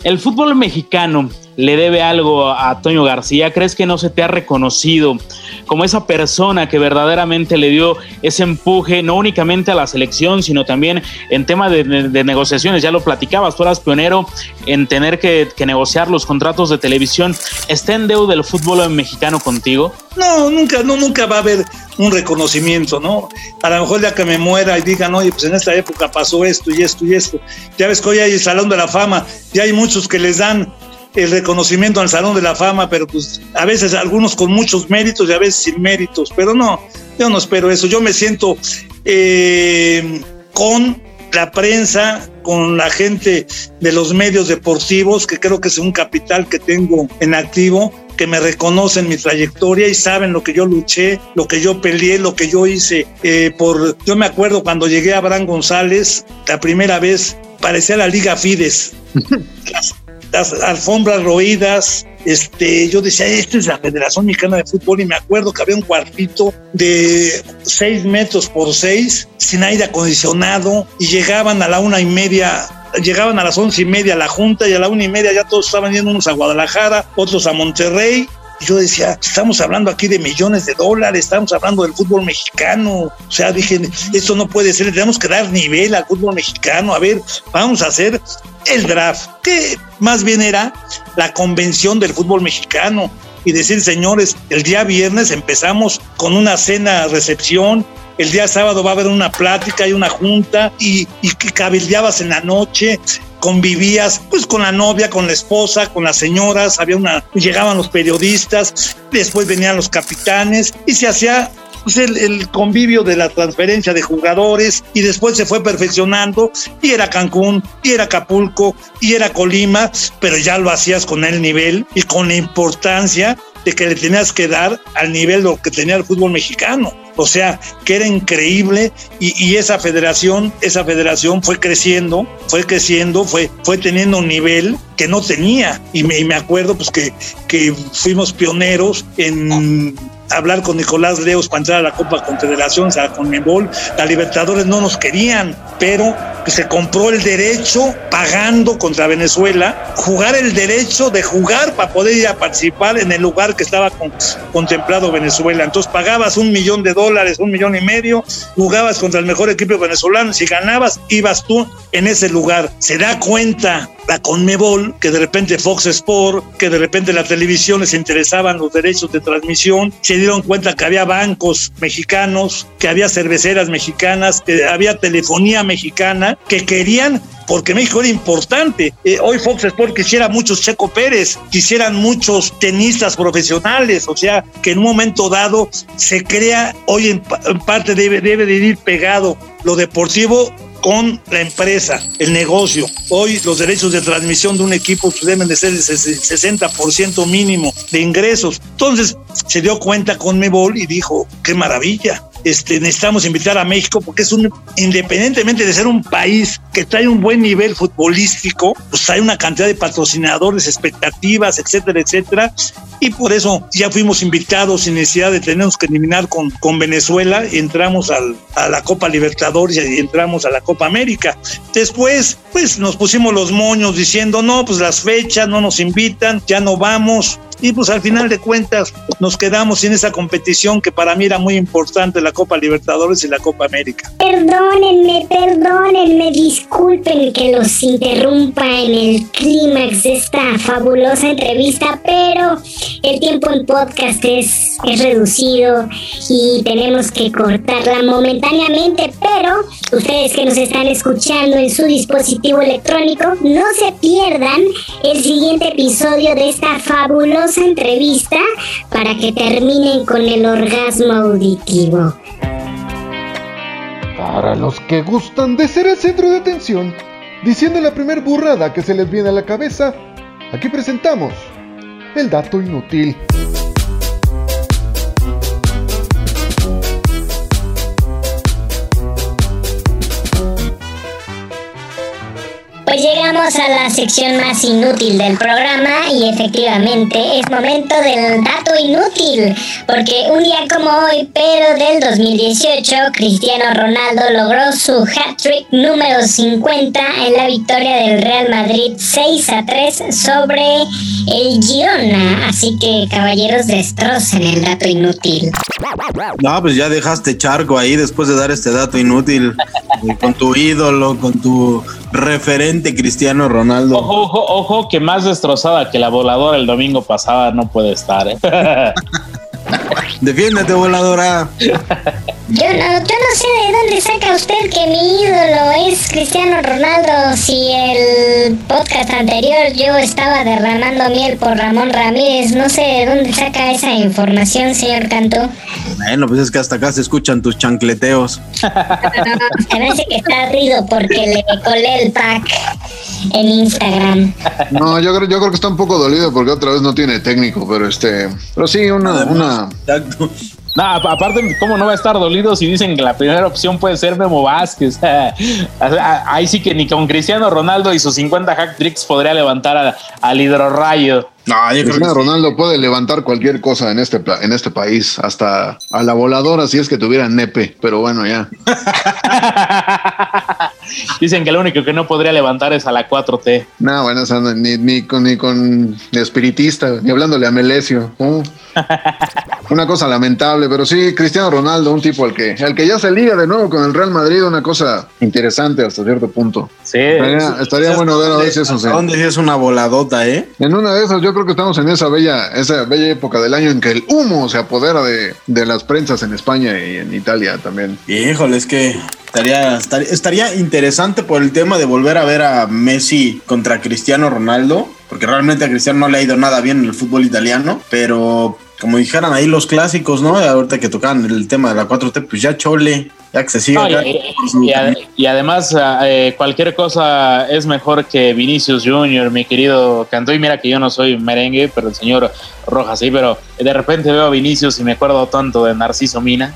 El fútbol mexicano le debe algo a Toño García? ¿Crees que no se te ha reconocido como esa persona que verdaderamente le dio ese empuje, no únicamente a la selección, sino también en tema de, negociaciones? Ya lo platicabas, tú eras pionero en tener que, negociar los contratos de televisión. ¿Está en deuda el fútbol mexicano contigo? No, nunca, no, nunca va a haber un reconocimiento, ¿no? A lo mejor ya que me muera y digan, oye, pues en esta época pasó esto y esto y esto. Ya ves que hoy hay el Salón de la Fama, ya hay muchos que les dan el reconocimiento al Salón de la Fama, pero pues a veces algunos con muchos méritos y a veces sin méritos, pero no, yo no espero eso, yo me siento eh, con la prensa, con la gente de los medios deportivos, que creo que es un capital que tengo en activo, que me reconocen mi trayectoria y saben lo que yo luché, lo que yo peleé, lo que yo hice. Eh, por, yo me acuerdo cuando llegué a Abraham González, la primera vez parecía la Liga Fides. las, alfombras roídas, este, yo decía, esta es la Federación Mexicana de Fútbol y me acuerdo que había un cuartito de seis metros por seis, sin aire acondicionado y llegaban a la una y media llegaban a las once y media la junta y a la una y media ya todos estaban yendo unos a Guadalajara, otros a Monterrey. Yo decía, estamos hablando aquí de millones de dólares, estamos hablando del fútbol mexicano. O sea, dije, esto no puede ser, tenemos que dar nivel al fútbol mexicano. A ver, vamos a hacer el draft, que más bien era la convención del fútbol mexicano. Y decir, señores, el día viernes empezamos con una cena recepción, el día sábado va a haber una plática y una junta y, y cabildeabas en la noche, convivías pues con la novia, con la esposa, con las señoras, había una, llegaban los periodistas, después venían los capitanes y se hacía pues el, el, convivio de la transferencia de jugadores y después se fue perfeccionando y era Cancún y era Acapulco y era Colima, pero ya lo hacías con el nivel y con la importancia de que le tenías que dar al nivel lo que tenía el fútbol mexicano. O sea, que era increíble y, y, esa federación, esa federación fue creciendo, fue creciendo, fue, fue teniendo un nivel que no tenía. Y me, y me acuerdo pues que, que fuimos pioneros en hablar con Nicolás Leos para entrar a la Copa Confederación, o sea, con Membol, la Libertadores no nos querían, pero se compró el derecho pagando contra Venezuela, jugar el derecho de jugar para poder ir a participar en el lugar que estaba con, contemplado Venezuela. Entonces pagabas un millón de dólares, un millón y medio, jugabas contra el mejor equipo venezolano, si ganabas, ibas tú en ese lugar. Se da cuenta la Conmebol, que de repente Fox Sport, que de repente la televisión les interesaban los derechos de transmisión, se dieron cuenta que había bancos mexicanos, que había cerveceras mexicanas, que había telefonía mexicana, que querían porque México era importante. Eh, hoy Fox Sport quisiera muchos Checo Pérez, quisieran muchos tenistas profesionales, o sea, que en un momento dado se crea, hoy en, en parte debe, debe de ir pegado lo deportivo con la empresa, el negocio. Hoy los derechos de transmisión de un equipo pues, deben de ser el 60% mínimo de ingresos. Entonces se dio cuenta con Mebol y dijo, qué maravilla. Este, necesitamos invitar a México porque es un, independientemente de ser un país que trae un buen nivel futbolístico, pues hay una cantidad de patrocinadores, expectativas, etcétera, etcétera. Y por eso ya fuimos invitados sin necesidad de tenernos que eliminar con, con Venezuela. Entramos al, a la Copa Libertadores y entramos a la Copa América. Después, pues nos pusimos los moños diciendo, no, pues las fechas no nos invitan, ya no vamos y pues al final de cuentas nos quedamos en esa competición que para mí era muy importante, la Copa Libertadores y la Copa América. Perdónenme, perdónenme, disculpen que los interrumpa en el clímax de esta fabulosa entrevista, pero el tiempo en podcast es, es reducido y tenemos que cortarla momentáneamente, pero ustedes que nos están escuchando en su dispositivo electrónico, no se pierdan el siguiente episodio de esta fabulosa entrevista para que terminen con el orgasmo auditivo. Para los que gustan de ser el centro de atención, diciendo la primer burrada que se les viene a la cabeza, aquí presentamos el dato inútil. Llegamos a la sección más inútil del programa y efectivamente es momento del dato inútil, porque un día como hoy, pero del 2018, Cristiano Ronaldo logró su hat-trick número 50 en la victoria del Real Madrid 6 a 3 sobre el Girona. Así que caballeros destrocen el dato inútil. No, pues ya dejaste charco ahí después de dar este dato inútil con tu ídolo, con tu referente Cristiano Ronaldo. Ojo, ojo, ojo, que más destrozada que la voladora el domingo pasada no puede estar. ¿eh? Defiéndete, voladora. Yo no, yo no sé de dónde saca usted que mi ídolo es Cristiano Ronaldo. Si el podcast anterior yo estaba derramando miel por Ramón Ramírez, no sé de dónde saca esa información, señor Cantú. Bueno, pues es que hasta acá se escuchan tus chancleteos. Se me hace que está rido porque le colé el pack en Instagram. No, yo creo, yo creo que está un poco dolido porque otra vez no tiene técnico, pero este, pero sí, una, una, Exacto. No, aparte, ¿cómo no va a estar dolido si dicen que la primera opción puede ser Memo Vázquez? Ahí sí que ni con Cristiano Ronaldo y sus 50 hack tricks podría levantar a- al hidrorrayo. No, yo creo que Cristiano sí. Ronaldo puede levantar cualquier cosa en este, pla- en este país, hasta a la voladora si es que tuviera nepe, pero bueno, ya. Dicen que lo único que no podría levantar es a la 4T. No, bueno, o sea, ni, ni con, ni con espiritista, ni hablándole a Melesio. Uh, una cosa lamentable, pero sí, Cristiano Ronaldo, un tipo al que, al que ya se liga de nuevo con el Real Madrid, una cosa interesante hasta cierto punto. Sí, Estaría, estaría bueno ver a ver si eso se. ¿Dónde es una voladota, eh? En una de esas, yo creo que estamos en esa bella, esa bella época del año en que el humo se apodera de, de las prensas en España y en Italia también. Híjole, es que estaría, estaría, interesante por el tema de volver a ver a Messi contra Cristiano Ronaldo, porque realmente a Cristiano no le ha ido nada bien en el fútbol italiano, pero como dijeran ahí los clásicos, ¿no? Ahorita que tocaban el tema de la 4T, pues ya chole, siga. No, y, ad- además, eh, cualquier cosa es mejor que Vinicius Junior, mi querido Cantú. Y mira que yo no soy merengue, pero el señor Rojas sí, pero de repente veo a Vinicius y me acuerdo tanto de Narciso Mina.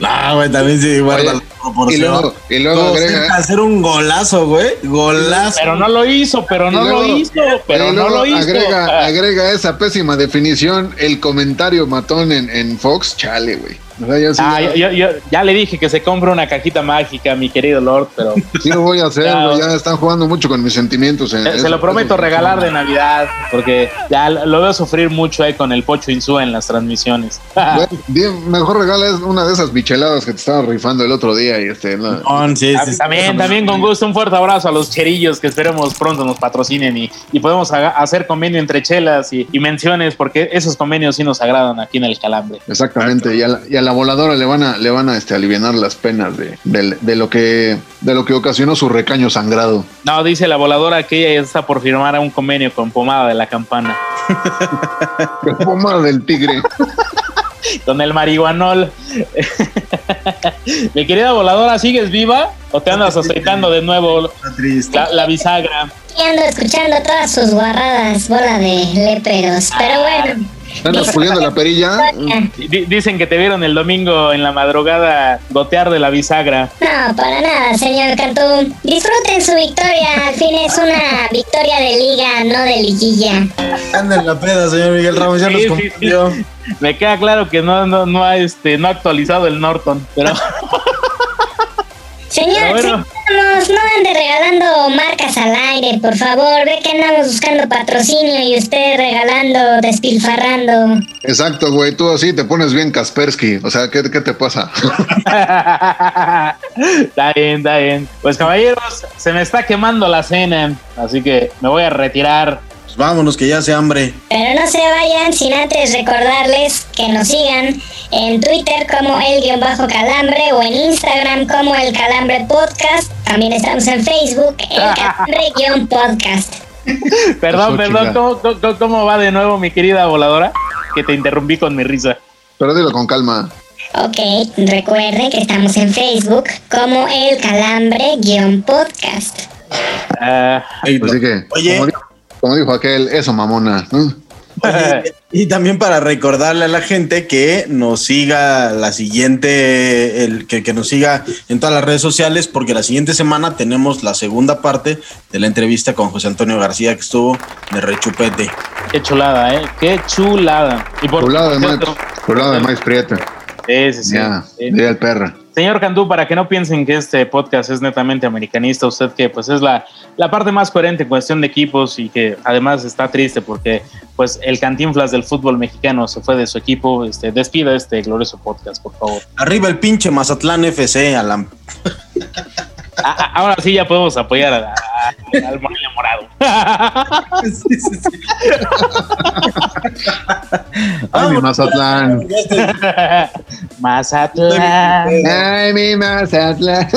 No, güey, también sí guarda Oye, la proporción. y luego- y luego agrega- hacer un golazo, güey. Golazo. Pero no lo hizo, pero no luego- lo hizo, pero no lo hizo. Agrega, Ah, agrega esa pésima definición, el comentario matón en, en Fox, chale, güey. O sea, ya sí, ah, ya- yo, yo- ya le dije que se compre una cajita mágica, mi querido Lord, pero sí lo voy a hacer, Ya. Ya están jugando mucho con mis sentimientos. en se, se eso- lo prometo eso- regalar de Navidad, porque ya lo veo sufrir mucho ahí con el Pocho Insúa en las transmisiones. Bien, mejor regala es una de esas bicheladas que te estaba rifando el otro día y este, no. No, sí, sí, sí. También, también con gusto, un fuerte abrazo a los cherillos que esperemos pronto nos patrocinen y, y podemos haga- hacer convenio entre chelas y, y menciones, porque esos convenios sí nos agradan aquí en el Calambre. Exactamente, y a, la, y a la voladora le van a, le van a este, aliviar las penas de, de lo que, de lo que ocasionó su recaño sangrado. No, dice la voladora que ella ya está por firmar un convenio con Pomada de la Campana, El pomada del tigre. con el marihuanol. Mi querida voladora, ¿sigues viva o te andas aceitando de nuevo la, la bisagra? Y ando escuchando todas sus guarradas, bola de léperos. Pero bueno, Andas puliendo la perilla. Di- Dicen que te vieron el domingo en la madrugada gotear de la bisagra. no, para nada, señor Cantú. Disfruten su victoria. Al fin es una victoria de liga, no de liguilla. Anda en la peda, señor Miguel Ramos, ya Sí, nos sí. Me queda claro que no, no, no ha este, no ha actualizado el Norton, pero Señor, Pero bueno. No ande regalando marcas al aire, por favor. Ve que andamos buscando patrocinio y usted regalando, despilfarrando. Exacto, güey. Tú así te pones bien Kaspersky. O sea, ¿qué, qué te pasa? está bien, está bien. Pues caballeros, se me está quemando la cena, así que me voy a retirar. Pues vámonos, que ya hace hambre. Pero no se vayan sin antes recordarles que nos sigan en Twitter como el guion bajo calambre o en Instagram como el calambre podcast. También estamos en Facebook, el calambre guion podcast. Perdón, perdón. ¿cómo, cómo, cómo va de nuevo mi querida voladora? Que te interrumpí con mi risa. Pero dilo con calma. Ok, recuerden que estamos en Facebook como el calambre guion podcast. Ah, Así que, Oye. Como, dijo, aquel, eso mamona. ¿no? Oye, y también para recordarle a la gente que nos siga la siguiente, el, que, que nos siga en todas las redes sociales, porque la siguiente semana tenemos la segunda parte de la entrevista con José Antonio García, que estuvo de rechupete. qué chulada, ¿eh? Qué chulada. Y por Por lado de maíz, cierto- lado de maíz prieta. Sí, sí, sí. Ya, Sí. el perra. Señor Cantú, para que no piensen que este podcast es netamente americanista, usted que pues es la, la parte más coherente en cuestión de equipos y que además está triste porque pues el cantinflas del fútbol mexicano se fue de su equipo, este, despida este glorioso podcast, por favor. Arriba el pinche Mazatlán FC, Alan. A- a- ahora sí ya podemos apoyar a- al Morado. Ay, mi Mazatlán. Mazatlán. Ay, mi Mazatlán.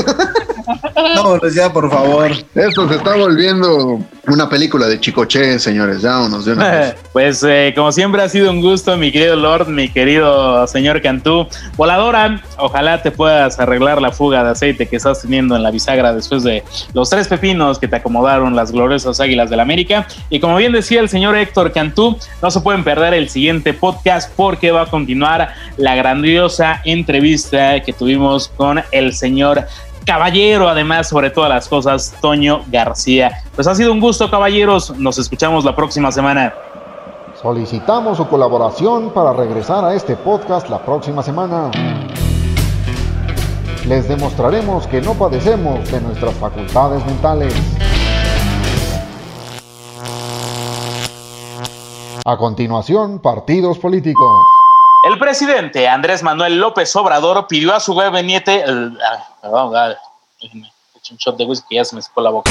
Vámonos ya, por favor. Esto se está volviendo una película de Chicoche, señores. Vámonos de una vez. Pues eh, como siempre ha sido un gusto, mi querido Lord, mi querido señor Cantú. Voladora, ojalá te puedas arreglar la fuga de aceite que estás teniendo en la bisagra después de los tres pepinos que te acomodaron las gloriosas águilas del América. Y como bien decía el señor Héctor Cantú, no se pueden perder el siguiente podcast porque va a continuar la grandiosa entrevista que tuvimos con el señor caballero, además, sobre todas las cosas, Toño García. Pues ha sido un gusto, caballeros. Nos escuchamos la próxima semana. Solicitamos su colaboración para regresar a este podcast la próxima semana. Les demostraremos que no padecemos de nuestras facultades mentales. A continuación, partidos políticos. El presidente Andrés Manuel López Obrador pidió a su gabinete. Uh, perdón, uh, un shot de whisky, ya se me secó la boca.